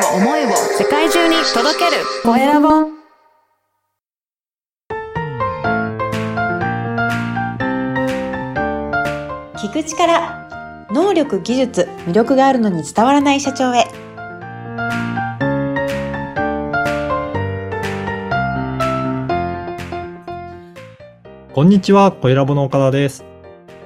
を思いを世界中に届ける。コエラボ聞く力能力技術魅力があるのに伝わらない社長へ。こんにちは、コエラボの岡田です。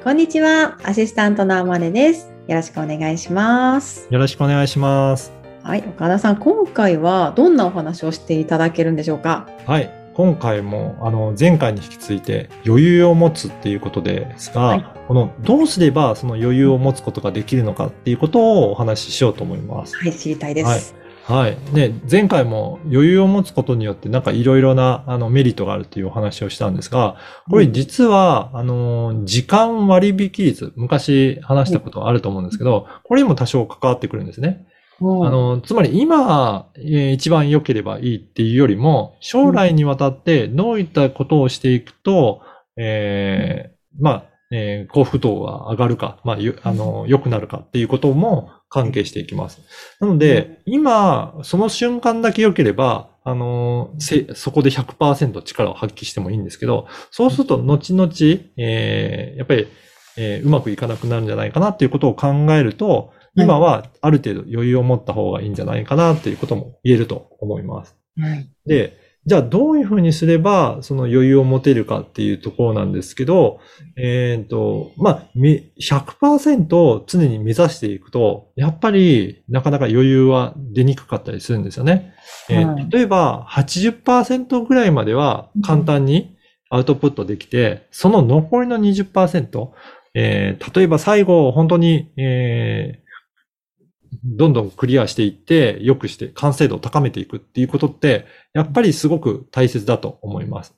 こんにちはアシスタントのあまねです。よろしくお願いします。よろしくお願いします。はい岡田さん今回はどんなお話をしていただけるんでしょうか？はい。今回も、あの、前回に引き続いて余裕を持つっていうことですが、はいこの、どうすればその余裕を持つことができるのかっていうことをお話ししようと思います。はい知りたいです、はい。で、前回も余裕を持つことによってなんかいろいろなあのメリットがあるっていうお話をしたんですが、これ実は、あの、時間割引率、昔話したことがあると思うんですけど、これにも多少関わってくるんですね。うんあの、つまり今、えー一番良ければいいっていうよりも、将来にわたってどういったことをしていくと、えーまあ、えー幸福度が上がるか、まあ、ゆあの、良くなるかっていうことも関係していきます。なので、今、その瞬間だけ良ければ、あの、せ、そこで100%力を発揮してもいいんですけど、そうすると、後々、えーやっぱり、えーうまくいかなくなるんじゃないかなっていうことを考えると、今はある程度余裕を持った方がいいんじゃないかなっていうことも言えると思います。はいで、じゃあどういうふうにすればその余裕を持てるかっていうところなんですけど、えっ、と、まあ、み100%を常に目指していくと、やっぱりなかなか余裕は出にくかったりするんですよね。えーはい例えば80%ぐらいまでは簡単にアウトプットできて、その残りの20%、えー例えば最後本当に、えーどんどんクリアしていって、良くして完成度を高めていくっていうことって、やっぱりすごく大切だと思います。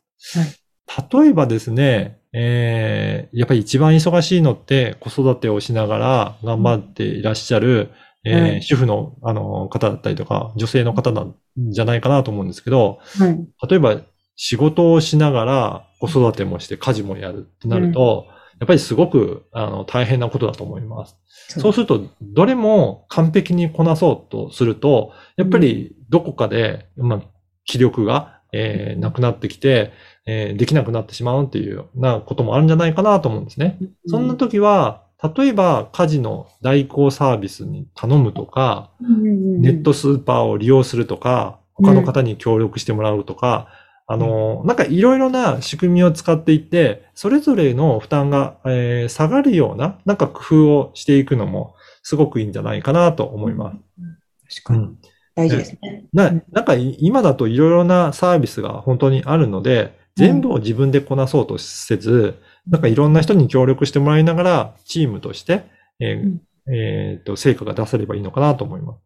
例えばですね、えーやっぱり一番忙しいのって子育てをしながら頑張っていらっしゃる、えーはい。主婦のあの方だったりとか、女性の方なんじゃないかなと思うんですけど、はい。例えば仕事をしながら子育てもして家事もやるってなると、やっぱりすごくあの大変なことだと思います。そう。すると、どれも完璧にこなそうとすると、やっぱりどこかで、まあ、気力が、えーなくなってきて、えーできなくなってしまうっていうようなこともあるんじゃないかなと思うんですね。そんな時は、例えば家事の代行サービスに頼むとか、ネットスーパーを利用するとか、他の方に協力してもらうとか、あの、なんかいろいろな仕組みを使っていって、それぞれの負担が、えー下がるような、なんか工夫をしていくのも、すごくいいんじゃないかなと思います。確かにうん。大事ですね。なうんなんかい今だといろいろなサービスが本当にあるので、全部を自分でこなそうとせず、なんかいろんな人に協力してもらいながら、チームとして、えーうんえーと、成果が出せればいいのかなと思います。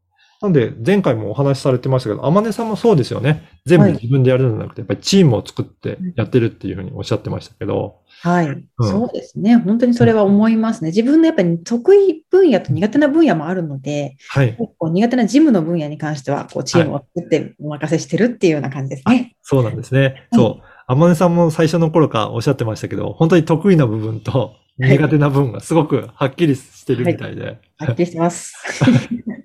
なので、前回もお話しされてましたけど、天音さんもそうですよね。全部はい自分でやるんじゃなくて、やっぱりチームを作ってやってるっていうふうにおっしゃってましたけど、はい、うんそうですね。本当にそれは思いますね。自分のやっぱり得意分野と苦手な分野もあるので、はい。こう苦手な事務の分野に関しては、こうチームを作ってお任せしてるっていうような感じですね。そうなんですね。そう。天音さんも最初の頃からおっしゃってましたけど、本当に得意な部分と苦手な部分がすごくはっきりしてるみたいで、はっきりしてます。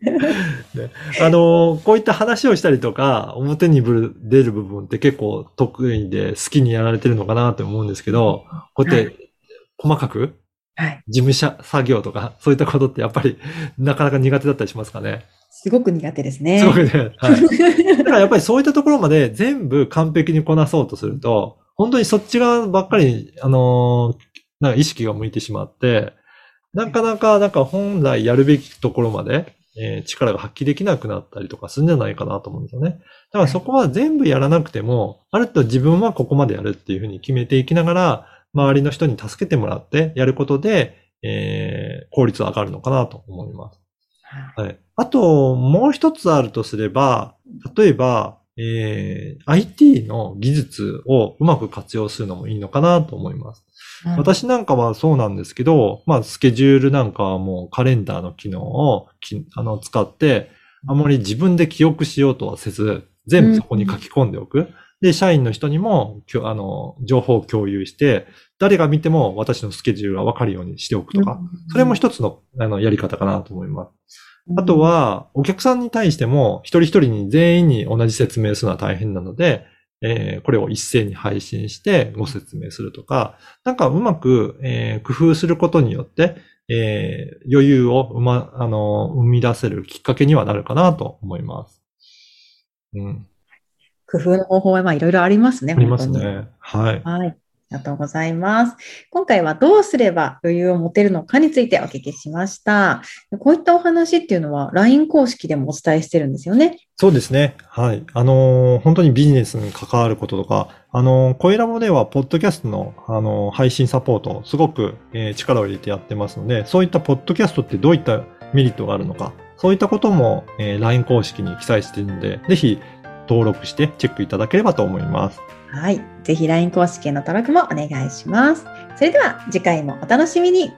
あの、こういった話をしたりとか、表に出る部分って結構得意で好きにやられてるのかなと思うんですけど、こうやって細かくはい。事務者作業とか、そういったことってやっぱりなかなか苦手だったりしますかね？すごく苦手ですね。すごくね。はい。だからやっぱりそういったところまで全部完璧にこなそうとすると、本当にそっち側ばっかり、あのーなんか意識が向いてしまって、なかなか、なんか本来やるべきところまで、えー力が発揮できなくなったりとかするんじゃないかなと思うんですよね。だからそこは全部やらなくても、ある程度自分はここまでやるっていうふうに決めていきながら、周りの人に助けてもらってやることで、えー効率は上がるのかなと思います。はい。あと、もう一つあるとすれば、例えば、えー IT の技術をうまく活用するのもいいのかなと思います。はい私なんかはそうなんですけど、まあ、スケジュールなんかはもうカレンダーの機能をきあの使って、あまり自分で記憶しようとはせず、全部そこに書き込んでおく。で、社員の人にも、あの、情報を共有して、誰が見ても私のスケジュールがわかるようにしておくとか、それも一つのあのやり方かなと思います。あと、は、お客さんに対しても、一人一人に全員に同じ説明するのは大変なので、えーこれを一斉に配信してご説明するとか、なんかうまく、えー工夫することによって、えー余裕を生ま、あの、生み出せるきっかけにはなるかなと思います。うん。工夫の方法はまあいろいろありますね。ありますね。はい。はい。ありがとうございます。今回はどうすれば余裕を持てるのかについてお聞きしました。こういったお話っていうのは LINE 公式でもお伝えしてるんですよね。そうですね。はい。あのー本当にビジネスに関わることとか、あのー、声ラボでは、ポッドキャストの、あのー配信サポート、すごく、えー力を入れてやってますので、そういったポッドキャストってどういったメリットがあるのか、そういったことも、えー LINE 公式に記載しているので、ぜひ登録してチェックいただければと思います。はい。ぜひ LINE 公式への登録もお願いします。それでは次回もお楽しみに。